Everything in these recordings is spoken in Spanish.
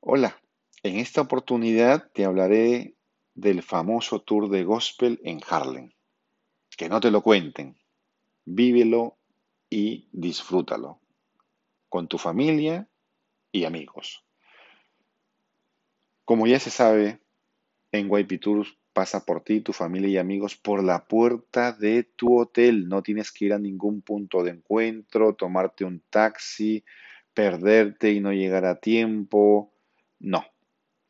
Hola, en esta oportunidad te hablaré del famoso tour de gospel en Harlem. Que no te lo cuenten, vívelo y disfrútalo con tu familia y amigos. Como ya se sabe, en YP Tours pasa por ti, tu familia y amigos por la puerta de tu hotel. No tienes que ir a ningún punto de encuentro, tomarte un taxi, perderte y no llegar a tiempo no.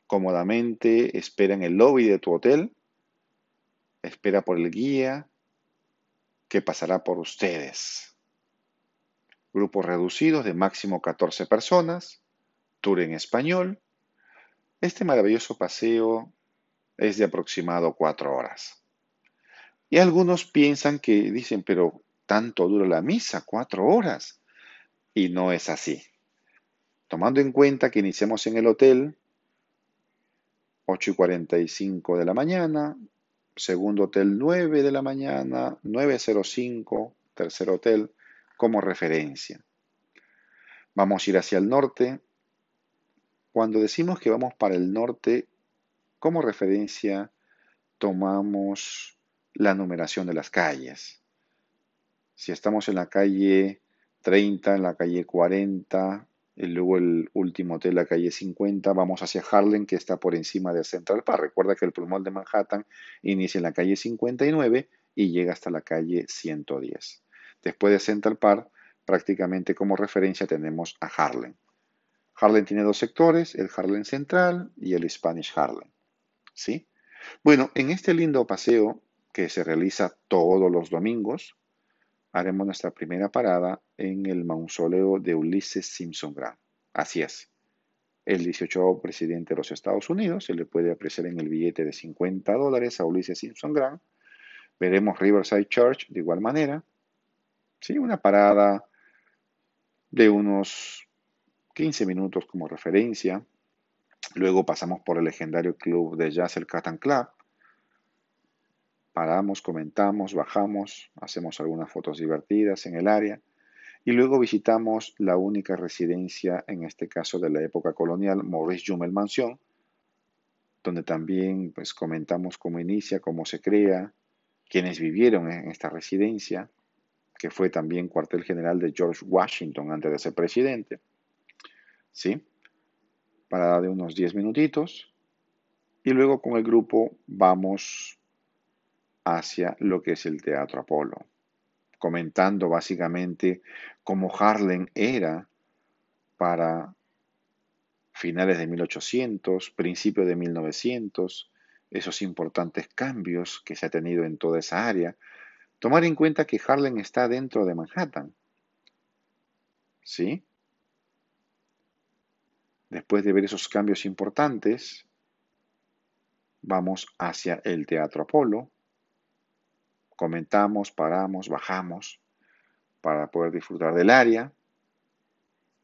Cómodamente espera en el lobby de tu hotel, espera por el guía que pasará por ustedes. Grupos reducidos de máximo 14 personas, tour en español. Este maravilloso paseo es de aproximado 4 horas. Y algunos piensan que dicen, pero tanto dura la misa, 4 horas. Y no es así. Tomando en cuenta que iniciamos en el hotel 8 y 45 de la mañana, segundo hotel 9 de la mañana, 9.05, tercer hotel, como referencia. Vamos a ir hacia el norte. Cuando decimos que vamos para el norte, como referencia tomamos la numeración de las calles. Si estamos en la calle 30, en la calle 40, y luego el último hotel, la calle 50, vamos hacia Harlem, que está por encima de Central Park. Recuerda que el pulmón de Manhattan inicia en la calle 59 y llega hasta la calle 110. Después de Central Park, prácticamente como referencia tenemos a Harlem. Harlem tiene dos sectores, el Harlem Central y el Spanish Harlem. ¿Sí? Bueno, en este lindo paseo que se realiza todos los domingos, haremos nuestra primera parada en el mausoleo de Ulysses Simpson Grant. Así es. El 18 presidente de los Estados Unidos se le puede apreciar en el billete de 50 dólares a Ulysses Simpson Grant. Veremos Riverside Church de igual manera. Sí, una parada de unos 15 minutos como referencia. Luego pasamos por el legendario club de jazz, el Catan Club, paramos, comentamos, bajamos, hacemos algunas fotos divertidas en el área y luego visitamos la única residencia, en este caso de la época colonial, Maurice Jumel Mansión, donde también pues, comentamos cómo inicia, cómo se crea, quienes vivieron en esta residencia, que fue también cuartel general de George Washington antes de ser presidente. ¿Sí? Parada de unos 10 minutitos. Y luego con el grupo vamos hacia lo que es el Teatro Apolo, comentando básicamente cómo Harlem era para finales de 1800, principios de 1900, esos importantes cambios que se ha tenido en toda esa área. Tomar en cuenta que Harlem está dentro de Manhattan. ¿Sí? Después de ver esos cambios importantes, vamos hacia el Teatro Apolo, comentamos, paramos, bajamos para poder disfrutar del área.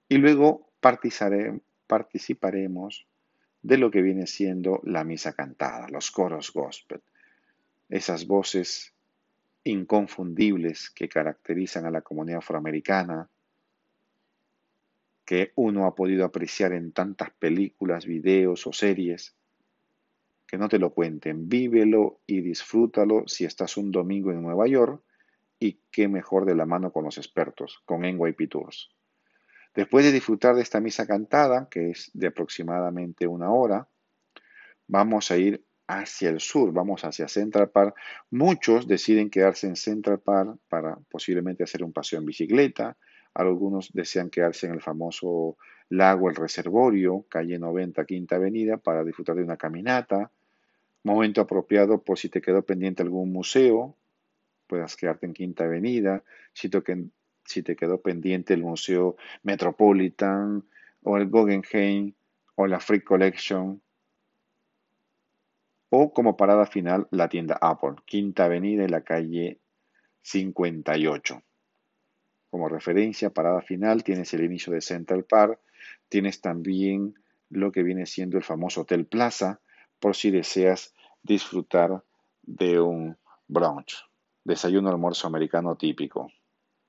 Y luego participaremos de lo que viene siendo la misa cantada, los coros gospel, esas voces inconfundibles que caracterizan a la comunidad afroamericana, que uno ha podido apreciar en tantas películas, videos o series, que no te lo cuenten, vívelo y disfrútalo si estás un domingo en Nueva York y qué mejor de la mano con los expertos, con NYP Tours. Después de disfrutar de esta misa cantada, que es de aproximadamente una hora, vamos a ir hacia el sur, vamos hacia Central Park. Muchos deciden quedarse en Central Park para posiblemente hacer un paseo en bicicleta. Algunos desean quedarse en el famoso lago El Reservorio, calle 90, Quinta Avenida, para disfrutar de una caminata. Momento apropiado por si te quedó pendiente algún museo, puedas quedarte en Quinta Avenida. Si te, quedó pendiente el Museo Metropolitan o el Guggenheim o la Free Collection. O como parada final la tienda Apple, Quinta Avenida y la calle 58. Como referencia, parada final, tienes el inicio de Central Park, tienes también lo que viene siendo el famoso Hotel Plaza, por si deseas disfrutar de un brunch, desayuno almuerzo americano típico.